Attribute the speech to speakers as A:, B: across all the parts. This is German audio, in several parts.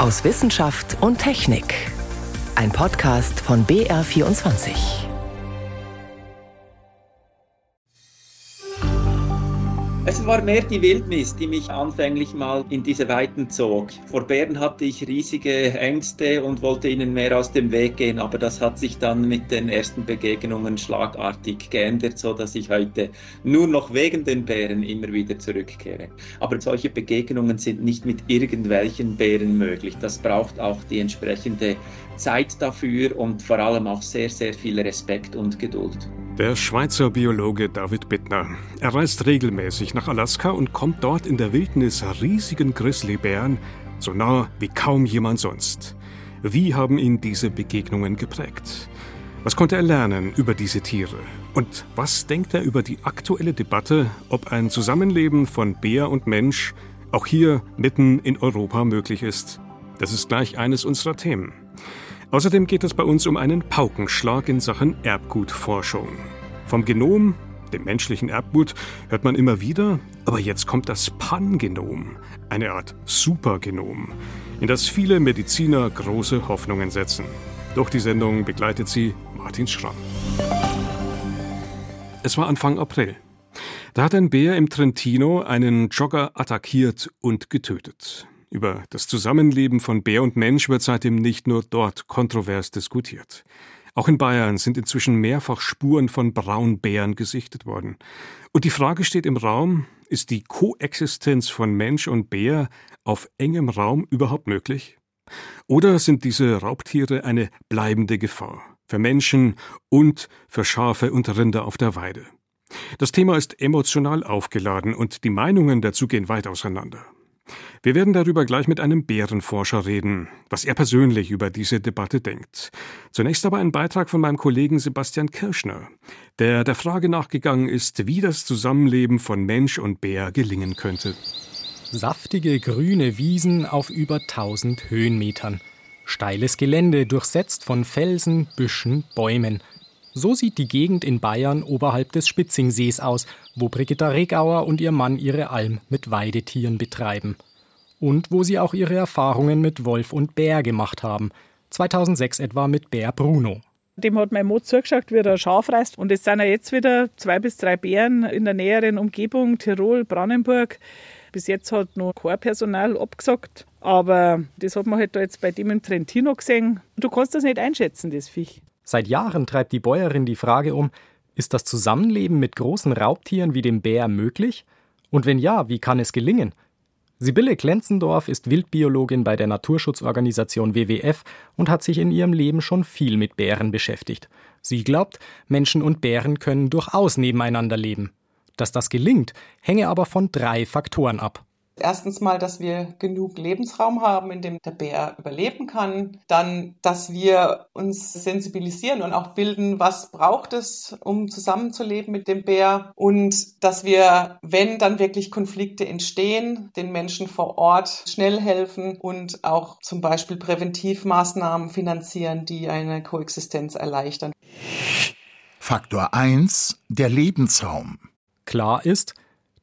A: aus Wissenschaft und Technik. Ein Podcast von BR24.
B: Es war mehr die Wildnis, die mich anfänglich mal in diese Weiten zog. Vor Bären hatte ich riesige Ängste und wollte ihnen mehr aus dem Weg gehen, aber das hat sich dann mit den ersten Begegnungen schlagartig geändert, so dass ich heute nur noch wegen den Bären immer wieder zurückkehre. Aber solche Begegnungen sind nicht mit irgendwelchen Bären möglich. Das braucht auch die entsprechende Zeit dafür und vor allem auch sehr, sehr viel Respekt und Geduld.
C: Der Schweizer Biologe David Bittner. Er reist regelmäßig nach Alaska und kommt dort in der Wildnis riesigen Grizzlybären so nah wie kaum jemand sonst. Wie haben ihn diese Begegnungen geprägt? Was konnte er lernen über diese Tiere? Und was denkt er über die aktuelle Debatte, ob ein Zusammenleben von Bär und Mensch auch hier mitten in Europa möglich ist? Das ist gleich eines unserer Themen. Außerdem geht es bei uns um einen Paukenschlag in Sachen Erbgutforschung. Vom Genom, dem menschlichen Erbgut, hört man immer wieder, aber jetzt kommt das Pangenom, eine Art Supergenom, in das viele Mediziner große Hoffnungen setzen. Durch die Sendung begleitet sie Martin Schramm. Es war Anfang April. Da hat ein Bär im Trentino einen Jogger attackiert und getötet. Über das Zusammenleben von Bär und Mensch wird seitdem nicht nur dort kontrovers diskutiert. Auch in Bayern sind inzwischen mehrfach Spuren von Braunbären gesichtet worden. Und die Frage steht im Raum, ist die Koexistenz von Mensch und Bär auf engem Raum überhaupt möglich? Oder sind diese Raubtiere eine bleibende Gefahr für Menschen und für Schafe und Rinder auf der Weide? Das Thema ist emotional aufgeladen und die Meinungen dazu gehen weit auseinander. Wir werden darüber gleich mit einem Bärenforscher reden, was er persönlich über diese Debatte denkt. Zunächst aber ein Beitrag von meinem Kollegen Sebastian Kirschner, der der Frage nachgegangen ist, wie das Zusammenleben von Mensch und Bär gelingen könnte.
D: Saftige grüne Wiesen auf über 1000 Höhenmetern. Steiles Gelände durchsetzt von Felsen, Büschen, Bäumen. So sieht die Gegend in Bayern oberhalb des Spitzingsees aus, wo Brigitta Regauer und ihr Mann ihre Alm mit Weidetieren betreiben. Und wo sie auch ihre Erfahrungen mit Wolf und Bär gemacht haben. 2006 etwa mit Bär Bruno.
E: Dem hat mein Mod zugeschaut, wie er Schaf reißt. Und es sind ja jetzt wieder zwei bis drei Bären in der näheren Umgebung, Tirol, Brandenburg. Bis jetzt hat noch kein Personal abgesagt. Aber das hat man halt da jetzt bei dem im Trentino gesehen. Du kannst das nicht einschätzen, das Viech.
D: Seit Jahren treibt die Bäuerin die Frage um, ist das Zusammenleben mit großen Raubtieren wie dem Bär möglich? Und wenn ja, wie kann es gelingen? Sibylle Klenzendorf ist Wildbiologin bei der Naturschutzorganisation WWF und hat sich in ihrem Leben schon viel mit Bären beschäftigt. Sie glaubt, Menschen und Bären können durchaus nebeneinander leben. Dass das gelingt, hänge aber von drei Faktoren ab.
F: Erstens mal, dass wir genug Lebensraum haben, in dem der Bär überleben kann. Dann, dass wir uns sensibilisieren und auch bilden, was braucht es, um zusammenzuleben mit dem Bär. Und dass wir, wenn dann wirklich Konflikte entstehen, den Menschen vor Ort schnell helfen und auch zum Beispiel Präventivmaßnahmen finanzieren, die eine Koexistenz erleichtern.
G: Faktor 1. Der Lebensraum.
D: Klar ist,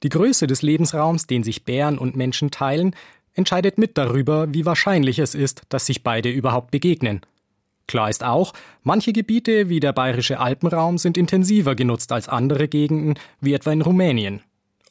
D: die Größe des Lebensraums, den sich Bären und Menschen teilen, entscheidet mit darüber, wie wahrscheinlich es ist, dass sich beide überhaupt begegnen. Klar ist auch, manche Gebiete wie der bayerische Alpenraum sind intensiver genutzt als andere Gegenden, wie etwa in Rumänien.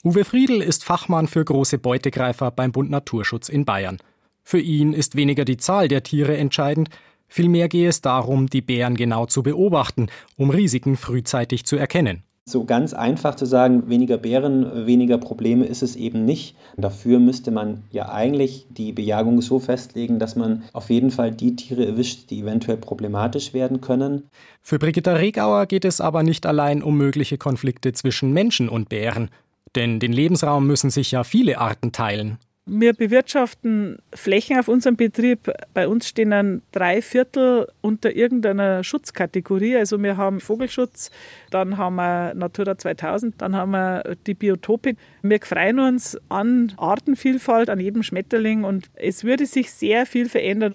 D: Uwe Friedl ist Fachmann für große Beutegreifer beim Bund Naturschutz in Bayern. Für ihn ist weniger die Zahl der Tiere entscheidend, vielmehr gehe es darum, die Bären genau zu beobachten, um Risiken frühzeitig zu erkennen.
H: So ganz einfach zu sagen, weniger Bären, weniger Probleme ist es eben nicht. Dafür müsste man ja eigentlich die Bejagung so festlegen, dass man auf jeden Fall die Tiere erwischt, die eventuell problematisch werden können.
D: Für Brigitta Regauer geht es aber nicht allein um mögliche Konflikte zwischen Menschen und Bären. Denn den Lebensraum müssen sich ja viele Arten teilen.
E: Wir bewirtschaften Flächen auf unserem Betrieb. Bei uns stehen dann drei Viertel unter irgendeiner Schutzkategorie. Also wir haben Vogelschutz, dann haben wir Natura 2000, dann haben wir die Biotope. Wir freuen uns an Artenvielfalt, an jedem Schmetterling und es würde sich sehr viel verändern.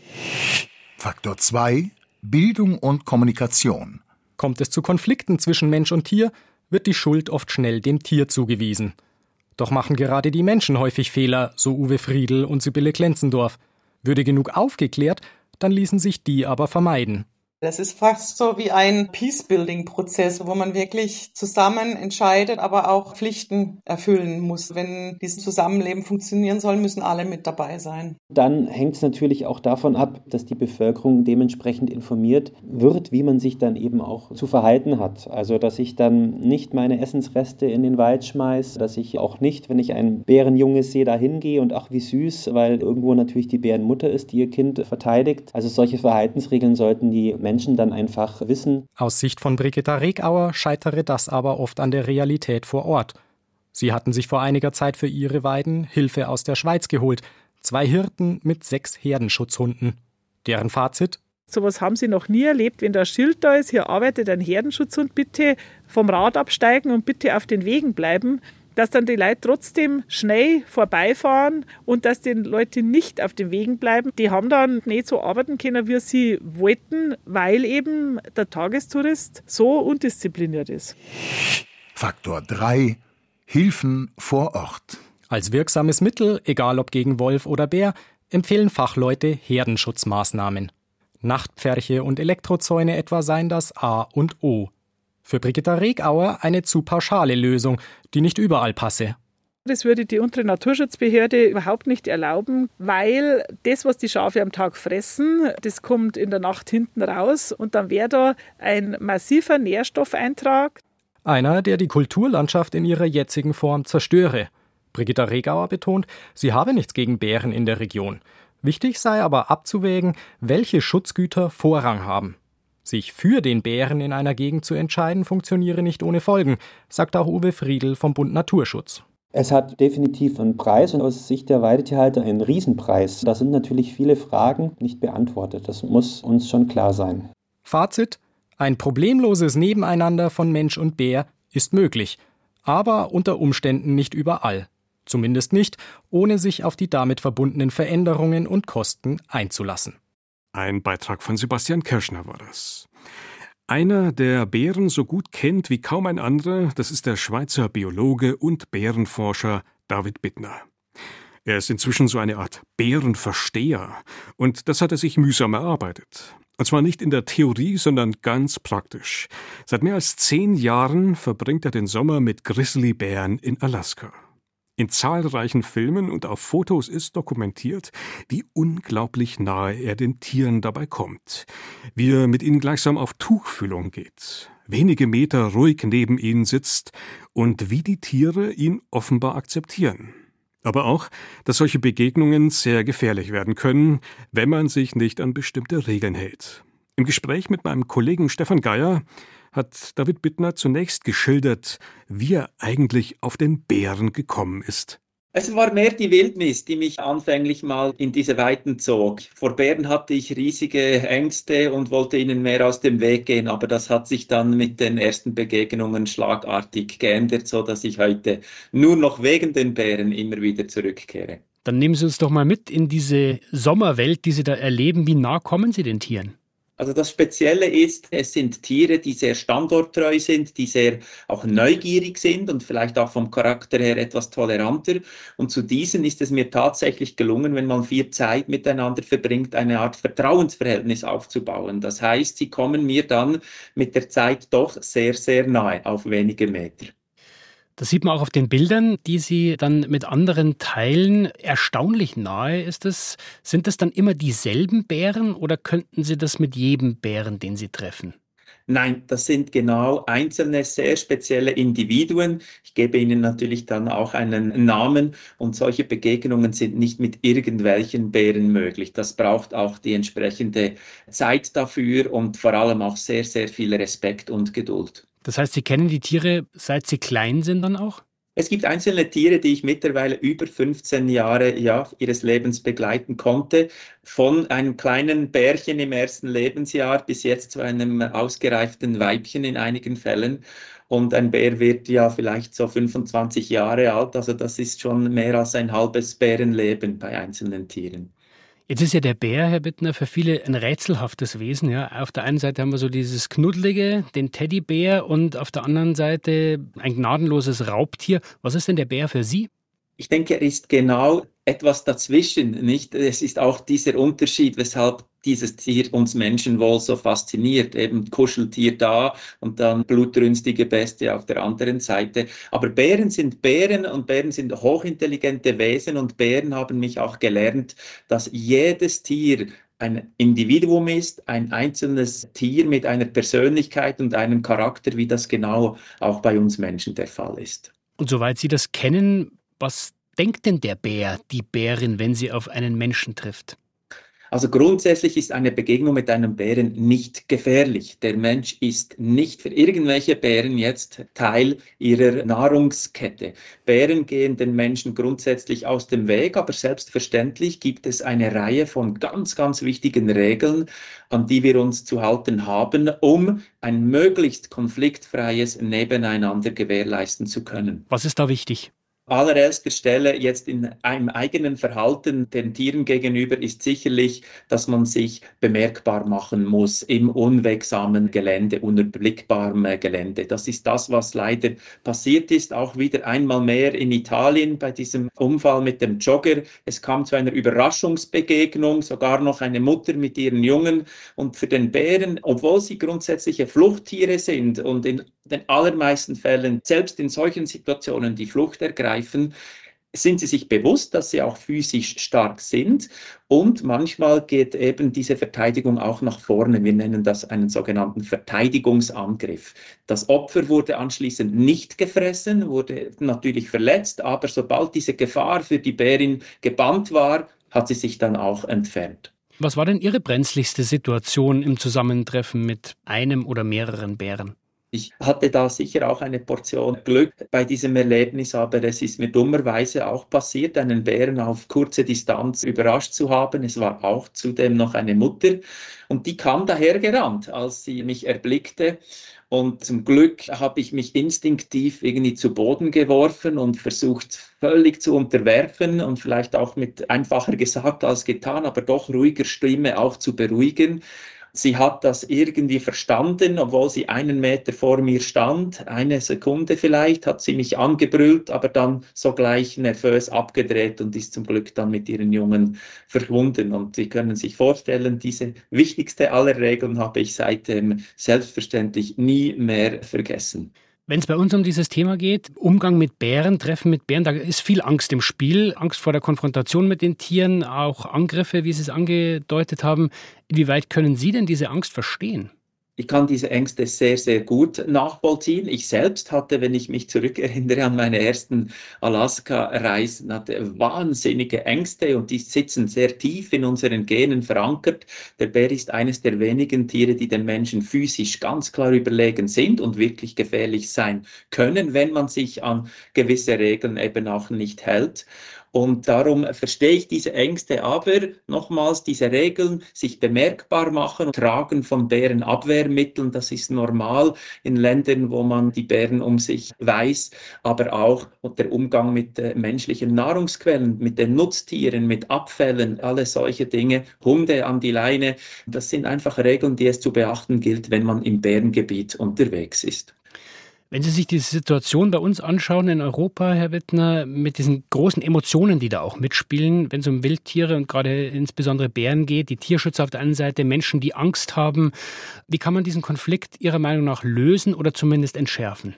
G: Faktor 2. Bildung und Kommunikation.
D: Kommt es zu Konflikten zwischen Mensch und Tier, wird die Schuld oft schnell dem Tier zugewiesen. Doch machen gerade die Menschen häufig Fehler, so Uwe Friedl und Sibylle Klenzendorf. Würde genug aufgeklärt, dann ließen sich die aber vermeiden.
F: Das ist fast so wie ein Peace-Building-Prozess, wo man wirklich zusammen entscheidet, aber auch Pflichten erfüllen muss. Wenn dieses Zusammenleben funktionieren soll, müssen alle mit dabei sein.
H: Dann hängt es natürlich auch davon ab, dass die Bevölkerung dementsprechend informiert wird, wie man sich dann eben auch zu verhalten hat. Also, dass ich dann nicht meine Essensreste in den Wald schmeiße, dass ich auch nicht, wenn ich ein Bärenjunges sehe, da hingehe und ach, wie süß, weil irgendwo natürlich die Bärenmutter ist, die ihr Kind verteidigt. Also, solche Verhaltensregeln sollten die Menschen Menschen dann einfach wissen.
D: Aus Sicht von Brigitta Regauer scheitere das aber oft an der Realität vor Ort. Sie hatten sich vor einiger Zeit für ihre Weiden Hilfe aus der Schweiz geholt. Zwei Hirten mit sechs Herdenschutzhunden. Deren Fazit?
E: Sowas haben sie noch nie erlebt. Wenn da ein Schild da ist, hier arbeitet ein Herdenschutzhund, bitte vom Rad absteigen und bitte auf den Wegen bleiben dass dann die Leute trotzdem schnell vorbeifahren und dass die Leute nicht auf den Wegen bleiben. Die haben dann nicht so arbeiten können, wie sie wollten, weil eben der Tagestourist so undiszipliniert ist.
G: Faktor 3 Hilfen vor Ort.
D: Als wirksames Mittel, egal ob gegen Wolf oder Bär, empfehlen Fachleute Herdenschutzmaßnahmen. Nachtpferche und Elektrozäune etwa seien das A und O. Für Brigitta Regauer eine zu pauschale Lösung, die nicht überall passe.
E: Das würde die untere Naturschutzbehörde überhaupt nicht erlauben, weil das, was die Schafe am Tag fressen, das kommt in der Nacht hinten raus und dann wäre da ein massiver Nährstoffeintrag.
D: Einer, der die Kulturlandschaft in ihrer jetzigen Form zerstöre. Brigitta Regauer betont, sie habe nichts gegen Bären in der Region. Wichtig sei aber abzuwägen, welche Schutzgüter Vorrang haben. Sich für den Bären in einer Gegend zu entscheiden, funktioniere nicht ohne Folgen, sagt auch Uwe Friedl vom Bund Naturschutz.
H: Es hat definitiv einen Preis und aus Sicht der Weidetierhalter einen Riesenpreis. Da sind natürlich viele Fragen nicht beantwortet. Das muss uns schon klar sein.
D: Fazit: Ein problemloses Nebeneinander von Mensch und Bär ist möglich, aber unter Umständen nicht überall. Zumindest nicht, ohne sich auf die damit verbundenen Veränderungen und Kosten einzulassen.
C: Ein Beitrag von Sebastian Kirschner war das. Einer, der Bären so gut kennt wie kaum ein anderer, das ist der Schweizer Biologe und Bärenforscher David Bittner. Er ist inzwischen so eine Art Bärenversteher, und das hat er sich mühsam erarbeitet. Und zwar nicht in der Theorie, sondern ganz praktisch. Seit mehr als zehn Jahren verbringt er den Sommer mit Grizzlybären in Alaska. In zahlreichen Filmen und auf Fotos ist dokumentiert, wie unglaublich nahe er den Tieren dabei kommt, wie er mit ihnen gleichsam auf Tuchfühlung geht, wenige Meter ruhig neben ihnen sitzt und wie die Tiere ihn offenbar akzeptieren. Aber auch, dass solche Begegnungen sehr gefährlich werden können, wenn man sich nicht an bestimmte Regeln hält. Im Gespräch mit meinem Kollegen Stefan Geier hat David Bittner zunächst geschildert, wie er eigentlich auf den Bären gekommen ist.
B: Es war mehr die Wildnis, die mich anfänglich mal in diese Weiten zog. Vor Bären hatte ich riesige Ängste und wollte ihnen mehr aus dem Weg gehen, aber das hat sich dann mit den ersten Begegnungen schlagartig geändert, so dass ich heute nur noch wegen den Bären immer wieder zurückkehre.
I: Dann nehmen Sie uns doch mal mit in diese Sommerwelt, die Sie da erleben. Wie nah kommen Sie den Tieren?
B: Also das Spezielle ist, es sind Tiere, die sehr standorttreu sind, die sehr auch neugierig sind und vielleicht auch vom Charakter her etwas toleranter. Und zu diesen ist es mir tatsächlich gelungen, wenn man viel Zeit miteinander verbringt, eine Art Vertrauensverhältnis aufzubauen. Das heißt, sie kommen mir dann mit der Zeit doch sehr, sehr nahe auf wenige Meter.
I: Das sieht man auch auf den Bildern, die Sie dann mit anderen teilen. Erstaunlich nahe ist es. Sind das dann immer dieselben Bären oder könnten Sie das mit jedem Bären, den Sie treffen?
B: Nein, das sind genau einzelne, sehr spezielle Individuen. Ich gebe ihnen natürlich dann auch einen Namen und solche Begegnungen sind nicht mit irgendwelchen Bären möglich. Das braucht auch die entsprechende Zeit dafür und vor allem auch sehr, sehr viel Respekt und Geduld.
I: Das heißt, Sie kennen die Tiere, seit sie klein sind dann auch?
B: Es gibt einzelne Tiere, die ich mittlerweile über 15 Jahre ja, ihres Lebens begleiten konnte. Von einem kleinen Bärchen im ersten Lebensjahr bis jetzt zu einem ausgereiften Weibchen in einigen Fällen. Und ein Bär wird ja vielleicht so 25 Jahre alt. Also das ist schon mehr als ein halbes Bärenleben bei einzelnen Tieren.
I: Jetzt ist ja der Bär, Herr Bittner, für viele ein rätselhaftes Wesen. Ja. Auf der einen Seite haben wir so dieses Knuddelige, den Teddybär, und auf der anderen Seite ein gnadenloses Raubtier. Was ist denn der Bär für Sie?
B: Ich denke, er ist genau etwas dazwischen, nicht? Es ist auch dieser Unterschied, weshalb dieses Tier uns Menschen wohl so fasziniert. Eben Kuscheltier da und dann blutrünstige Bestie auf der anderen Seite. Aber Bären sind Bären und Bären sind hochintelligente Wesen und Bären haben mich auch gelernt, dass jedes Tier ein Individuum ist, ein einzelnes Tier mit einer Persönlichkeit und einem Charakter, wie das genau auch bei uns Menschen der Fall ist.
I: Und soweit Sie das kennen, was denkt denn der Bär, die Bärin, wenn sie auf einen Menschen trifft?
B: Also grundsätzlich ist eine Begegnung mit einem Bären nicht gefährlich. Der Mensch ist nicht für irgendwelche Bären jetzt Teil ihrer Nahrungskette. Bären gehen den Menschen grundsätzlich aus dem Weg, aber selbstverständlich gibt es eine Reihe von ganz, ganz wichtigen Regeln, an die wir uns zu halten haben, um ein möglichst konfliktfreies Nebeneinander gewährleisten zu können.
I: Was ist da wichtig?
B: Allererster Stelle jetzt in einem eigenen Verhalten den Tieren gegenüber ist sicherlich, dass man sich bemerkbar machen muss im unwegsamen Gelände, unüberblickbarem Gelände. Das ist das, was leider passiert ist, auch wieder einmal mehr in Italien bei diesem Unfall mit dem Jogger. Es kam zu einer Überraschungsbegegnung, sogar noch eine Mutter mit ihren Jungen. Und für den Bären, obwohl sie grundsätzliche Fluchttiere sind und in den allermeisten Fällen, selbst in solchen Situationen, die Flucht ergreifen, sind sie sich bewusst, dass sie auch physisch stark sind und manchmal geht eben diese Verteidigung auch nach vorne. Wir nennen das einen sogenannten Verteidigungsangriff. Das Opfer wurde anschließend nicht gefressen, wurde natürlich verletzt, aber sobald diese Gefahr für die Bärin gebannt war, hat sie sich dann auch entfernt.
I: Was war denn Ihre brenzligste Situation im Zusammentreffen mit einem oder mehreren Bären?
B: Ich hatte da sicher auch eine Portion Glück bei diesem Erlebnis, aber es ist mir dummerweise auch passiert, einen Bären auf kurze Distanz überrascht zu haben. Es war auch zudem noch eine Mutter und die kam dahergerannt, als sie mich erblickte. Und zum Glück habe ich mich instinktiv irgendwie zu Boden geworfen und versucht völlig zu unterwerfen und vielleicht auch mit einfacher gesagt als getan, aber doch ruhiger Stimme auch zu beruhigen. Sie hat das irgendwie verstanden, obwohl sie einen Meter vor mir stand. Eine Sekunde vielleicht hat sie mich angebrüllt, aber dann sogleich nervös abgedreht und ist zum Glück dann mit ihren Jungen verschwunden. Und Sie können sich vorstellen, diese wichtigste aller Regeln habe ich seitdem selbstverständlich nie mehr vergessen.
I: Wenn es bei uns um dieses Thema geht, Umgang mit Bären, Treffen mit Bären, da ist viel Angst im Spiel. Angst vor der Konfrontation mit den Tieren, auch Angriffe, wie Sie es angedeutet haben. Inwieweit können Sie denn diese Angst verstehen?
B: Ich kann diese Ängste sehr, sehr gut nachvollziehen. Ich selbst hatte, wenn ich mich zurückerinnere an meine ersten Alaska-Reisen, hatte wahnsinnige Ängste und die sitzen sehr tief in unseren Genen verankert. Der Bär ist eines der wenigen Tiere, die den Menschen physisch ganz klar überlegen sind und wirklich gefährlich sein können, wenn man sich an gewisse Regeln eben auch nicht hält. Und darum verstehe ich diese Ängste, aber nochmals diese Regeln, sich bemerkbar machen, tragen von Bärenabwehrmitteln, das ist normal in Ländern, wo man die Bären um sich weiß, aber auch der Umgang mit äh, menschlichen Nahrungsquellen, mit den Nutztieren, mit Abfällen, alle solche Dinge, Hunde an die Leine, das sind einfach Regeln, die es zu beachten gilt, wenn man im Bärengebiet unterwegs ist.
I: Wenn Sie sich diese Situation bei uns anschauen in Europa, Herr Wittner, mit diesen großen Emotionen, die da auch mitspielen, wenn es um Wildtiere und gerade insbesondere Bären geht, die Tierschützer auf der einen Seite, Menschen, die Angst haben, wie kann man diesen Konflikt Ihrer Meinung nach lösen oder zumindest entschärfen?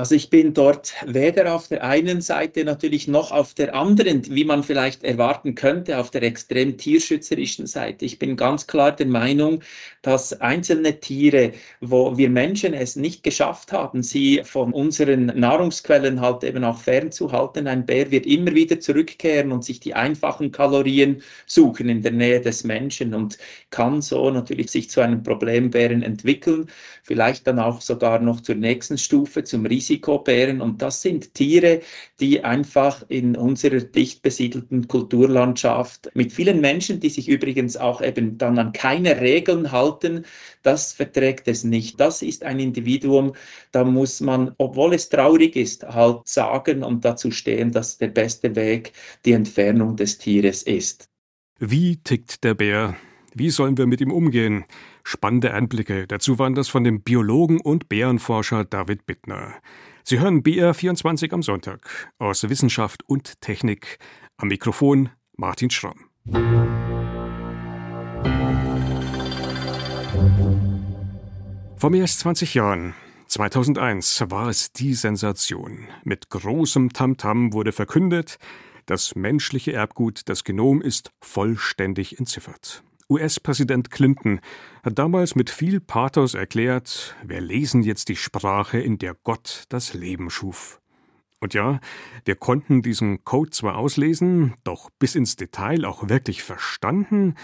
B: Also ich bin dort weder auf der einen Seite natürlich noch auf der anderen, wie man vielleicht erwarten könnte, auf der extrem tierschützerischen Seite. Ich bin ganz klar der Meinung, dass einzelne Tiere, wo wir Menschen es nicht geschafft haben, sie von unseren Nahrungsquellen halt eben auch fernzuhalten, ein Bär wird immer wieder zurückkehren und sich die einfachen Kalorien suchen in der Nähe des Menschen und kann so natürlich sich zu einem Problembären entwickeln, vielleicht dann auch sogar noch zur nächsten Stufe, zum Risiko Risikobären. Und das sind Tiere, die einfach in unserer dicht besiedelten Kulturlandschaft mit vielen Menschen, die sich übrigens auch eben dann an keine Regeln halten, das verträgt es nicht. Das ist ein Individuum, da muss man, obwohl es traurig ist, halt sagen und dazu stehen, dass der beste Weg die Entfernung des Tieres ist.
C: Wie tickt der Bär? Wie sollen wir mit ihm umgehen? Spannende Einblicke. Dazu waren das von dem Biologen und Bärenforscher David Bittner. Sie hören BR24 am Sonntag aus Wissenschaft und Technik Am Mikrofon Martin Schramm. Vor mehr als 20 Jahren 2001 war es die Sensation. Mit großem Tamtam wurde verkündet, das menschliche Erbgut, das Genom, ist vollständig entziffert. US-Präsident Clinton hat damals mit viel Pathos erklärt, wir lesen jetzt die Sprache, in der Gott das Leben schuf. Und ja, wir konnten diesen Code zwar auslesen, doch bis ins Detail auch wirklich verstanden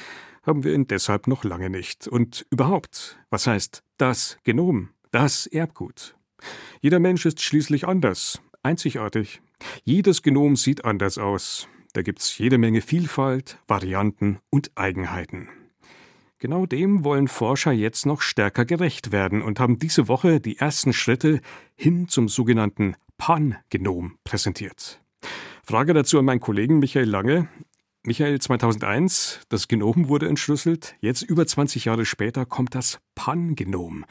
C: haben wir ihn deshalb noch lange nicht. Und überhaupt, was heißt das Genom, das Erbgut? Jeder Mensch ist schließlich anders, einzigartig. Jedes Genom sieht anders aus. Da gibt's jede Menge Vielfalt, Varianten und Eigenheiten. Genau dem wollen Forscher jetzt noch stärker gerecht werden und haben diese Woche die ersten Schritte hin zum sogenannten Pan-Genom präsentiert. Frage dazu an meinen Kollegen Michael Lange. Michael, 2001, das Genom wurde entschlüsselt. Jetzt über 20 Jahre später kommt das Pan-Genom.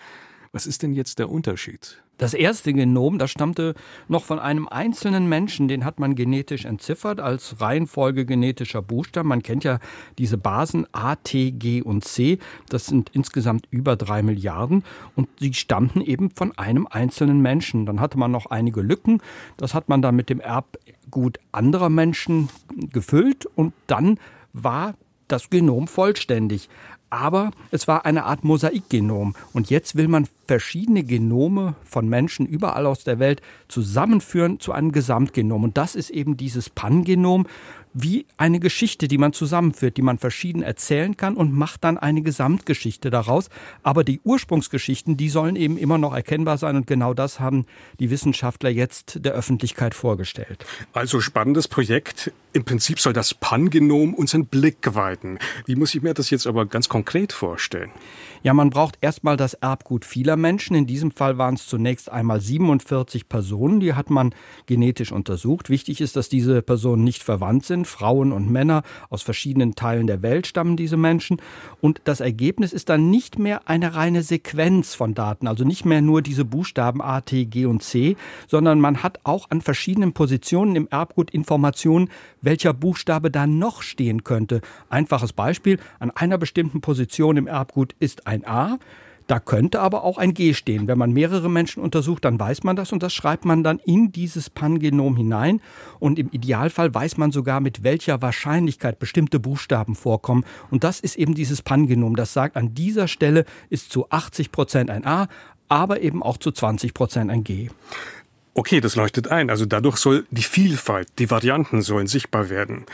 C: Was ist denn jetzt der Unterschied?
J: Das erste Genom, das stammte noch von einem einzelnen Menschen, den hat man genetisch entziffert als Reihenfolge genetischer Buchstaben. Man kennt ja diese Basen A, T, G und C. Das sind insgesamt über drei Milliarden und sie stammten eben von einem einzelnen Menschen. Dann hatte man noch einige Lücken. Das hat man dann mit dem Erbgut anderer Menschen gefüllt und dann war das Genom vollständig aber es war eine Art Mosaikgenom. Und jetzt will man verschiedene Genome von Menschen überall aus der Welt zusammenführen zu einem Gesamtgenom. Und das ist eben dieses Pangenom wie eine Geschichte, die man zusammenführt, die man verschieden erzählen kann und macht dann eine Gesamtgeschichte daraus. Aber die Ursprungsgeschichten, die sollen eben immer noch erkennbar sein und genau das haben die Wissenschaftler jetzt der Öffentlichkeit vorgestellt.
C: Also spannendes Projekt. Im Prinzip soll das Pangenom unseren Blick weiten. Wie muss ich mir das jetzt aber ganz konkret vorstellen?
J: Ja, man braucht erstmal das Erbgut vieler Menschen. In diesem Fall waren es zunächst einmal 47 Personen, die hat man genetisch untersucht. Wichtig ist, dass diese Personen nicht verwandt sind. Frauen und Männer aus verschiedenen Teilen der Welt stammen diese Menschen. Und das Ergebnis ist dann nicht mehr eine reine Sequenz von Daten, also nicht mehr nur diese Buchstaben A, T, G und C, sondern man hat auch an verschiedenen Positionen im Erbgut Informationen, welcher Buchstabe da noch stehen könnte. Einfaches Beispiel, an einer bestimmten Position im Erbgut ist ein A. Da könnte aber auch ein G stehen. Wenn man mehrere Menschen untersucht, dann weiß man das und das schreibt man dann in dieses Pangenom hinein. Und im Idealfall weiß man sogar, mit welcher Wahrscheinlichkeit bestimmte Buchstaben vorkommen. Und das ist eben dieses Pangenom. Das sagt, an dieser Stelle ist zu 80 Prozent ein A, aber eben auch zu 20 Prozent ein G.
C: Okay, das leuchtet ein. Also dadurch soll die Vielfalt, die Varianten sollen sichtbar werden.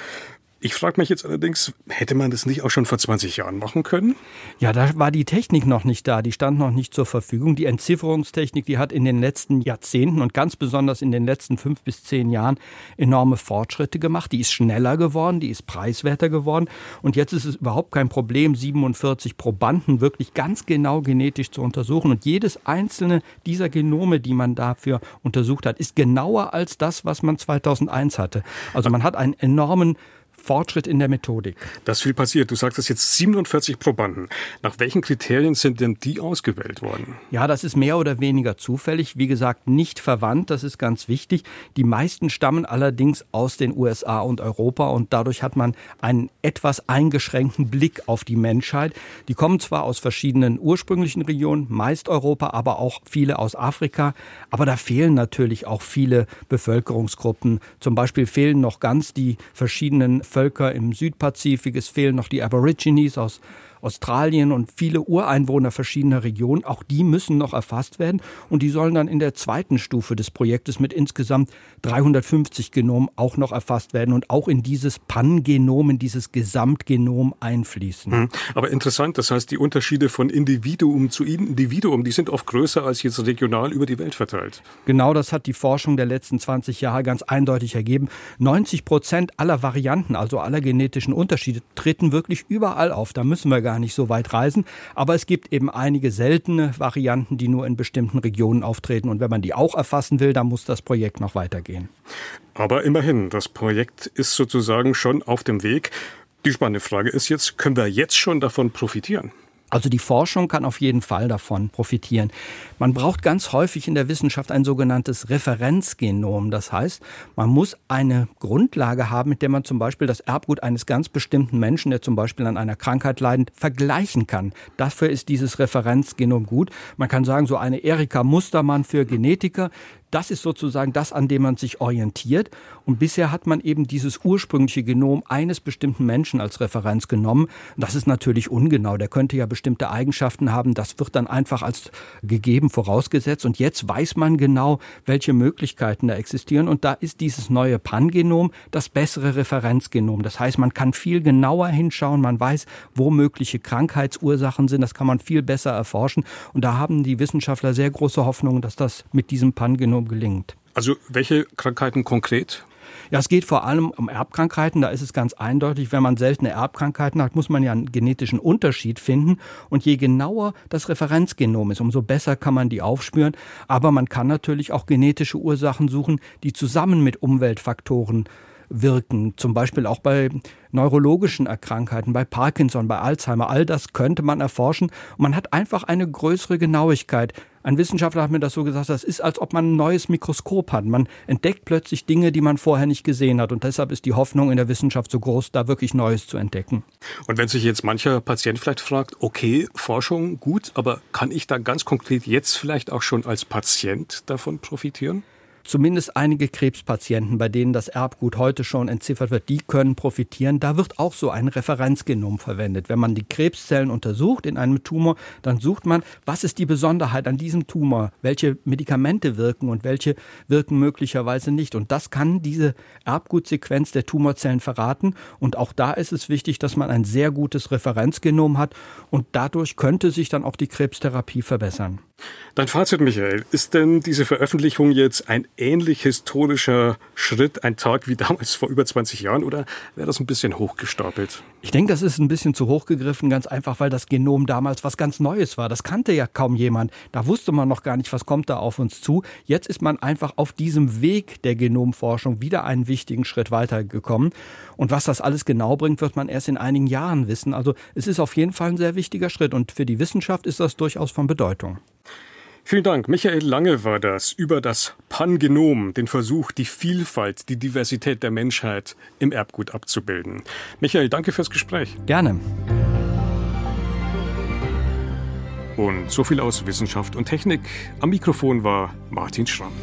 C: Ich frage mich jetzt allerdings, hätte man das nicht auch schon vor 20 Jahren machen können?
J: Ja, da war die Technik noch nicht da, die stand noch nicht zur Verfügung. Die Entzifferungstechnik, die hat in den letzten Jahrzehnten und ganz besonders in den letzten fünf bis zehn Jahren enorme Fortschritte gemacht. Die ist schneller geworden, die ist preiswerter geworden und jetzt ist es überhaupt kein Problem, 47 Probanden wirklich ganz genau genetisch zu untersuchen und jedes einzelne dieser Genome, die man dafür untersucht hat, ist genauer als das, was man 2001 hatte. Also man hat einen enormen Fortschritt in der Methodik.
C: Das ist viel passiert. Du sagst es jetzt 47 Probanden. Nach welchen Kriterien sind denn die ausgewählt worden?
J: Ja, das ist mehr oder weniger zufällig. Wie gesagt, nicht verwandt. Das ist ganz wichtig. Die meisten stammen allerdings aus den USA und Europa und dadurch hat man einen etwas eingeschränkten Blick auf die Menschheit. Die kommen zwar aus verschiedenen ursprünglichen Regionen, meist Europa, aber auch viele aus Afrika. Aber da fehlen natürlich auch viele Bevölkerungsgruppen. Zum Beispiel fehlen noch ganz die verschiedenen Völker im Südpazifik, es fehlen noch die Aborigines aus Australien und viele Ureinwohner verschiedener Regionen, auch die müssen noch erfasst werden und die sollen dann in der zweiten Stufe des Projektes mit insgesamt 350 Genomen auch noch erfasst werden und auch in dieses Pangenom, in dieses Gesamtgenom einfließen. Hm.
C: Aber interessant, das heißt, die Unterschiede von Individuum zu Individuum, die sind oft größer als jetzt regional über die Welt verteilt.
J: Genau das hat die Forschung der letzten 20 Jahre ganz eindeutig ergeben. 90 Prozent aller Varianten, also aller genetischen Unterschiede, treten wirklich überall auf. Da müssen wir gar gar nicht so weit reisen. Aber es gibt eben einige seltene Varianten, die nur in bestimmten Regionen auftreten. Und wenn man die auch erfassen will, dann muss das Projekt noch weitergehen.
C: Aber immerhin, das Projekt ist sozusagen schon auf dem Weg. Die spannende Frage ist jetzt, können wir jetzt schon davon profitieren?
J: Also die Forschung kann auf jeden Fall davon profitieren. Man braucht ganz häufig in der Wissenschaft ein sogenanntes Referenzgenom. Das heißt, man muss eine Grundlage haben, mit der man zum Beispiel das Erbgut eines ganz bestimmten Menschen, der zum Beispiel an einer Krankheit leidend, vergleichen kann. Dafür ist dieses Referenzgenom gut. Man kann sagen, so eine Erika Mustermann für Genetiker, das ist sozusagen das, an dem man sich orientiert. Und bisher hat man eben dieses ursprüngliche Genom eines bestimmten Menschen als Referenz genommen. Das ist natürlich ungenau. Der könnte ja bestimmte Eigenschaften haben. Das wird dann einfach als gegeben vorausgesetzt. Und jetzt weiß man genau, welche Möglichkeiten da existieren. Und da ist dieses neue Pan-Genom das bessere Referenzgenom. Das heißt, man kann viel genauer hinschauen. Man weiß, wo mögliche Krankheitsursachen sind. Das kann man viel besser erforschen. Und da haben die Wissenschaftler sehr große Hoffnung, dass das mit diesem Pan-Genom Genom gelingt.
C: Also welche Krankheiten konkret?
J: Ja, es geht vor allem um Erbkrankheiten. Da ist es ganz eindeutig, wenn man seltene Erbkrankheiten hat, muss man ja einen genetischen Unterschied finden. Und je genauer das Referenzgenom ist, umso besser kann man die aufspüren. Aber man kann natürlich auch genetische Ursachen suchen, die zusammen mit Umweltfaktoren wirken. Zum Beispiel auch bei neurologischen Erkrankheiten, bei Parkinson, bei Alzheimer. All das könnte man erforschen. Und man hat einfach eine größere Genauigkeit. Ein Wissenschaftler hat mir das so gesagt, das ist, als ob man ein neues Mikroskop hat. Man entdeckt plötzlich Dinge, die man vorher nicht gesehen hat. Und deshalb ist die Hoffnung in der Wissenschaft so groß, da wirklich Neues zu entdecken.
C: Und wenn sich jetzt mancher Patient vielleicht fragt, okay, Forschung, gut, aber kann ich da ganz konkret jetzt vielleicht auch schon als Patient davon profitieren?
J: Zumindest einige Krebspatienten, bei denen das Erbgut heute schon entziffert wird, die können profitieren. Da wird auch so ein Referenzgenom verwendet. Wenn man die Krebszellen untersucht in einem Tumor, dann sucht man, was ist die Besonderheit an diesem Tumor? Welche Medikamente wirken und welche wirken möglicherweise nicht? Und das kann diese Erbgutsequenz der Tumorzellen verraten. Und auch da ist es wichtig, dass man ein sehr gutes Referenzgenom hat. Und dadurch könnte sich dann auch die Krebstherapie verbessern.
C: Dein Fazit, Michael, ist denn diese Veröffentlichung jetzt ein ähnlich historischer Schritt, ein Tag wie damals vor über 20 Jahren, oder wäre das ein bisschen hochgestapelt?
J: Ich denke, das ist ein bisschen zu hoch gegriffen, ganz einfach, weil das Genom damals was ganz Neues war. Das kannte ja kaum jemand. Da wusste man noch gar nicht, was kommt da auf uns zu. Jetzt ist man einfach auf diesem Weg der Genomforschung wieder einen wichtigen Schritt weitergekommen. Und was das alles genau bringt, wird man erst in einigen Jahren wissen. Also es ist auf jeden Fall ein sehr wichtiger Schritt und für die Wissenschaft ist das durchaus von Bedeutung.
C: Vielen Dank. Michael Lange war das über das Pangenom, den Versuch, die Vielfalt, die Diversität der Menschheit im Erbgut abzubilden. Michael, danke fürs Gespräch.
J: Gerne.
C: Und so viel aus Wissenschaft und Technik. Am Mikrofon war Martin Schramm.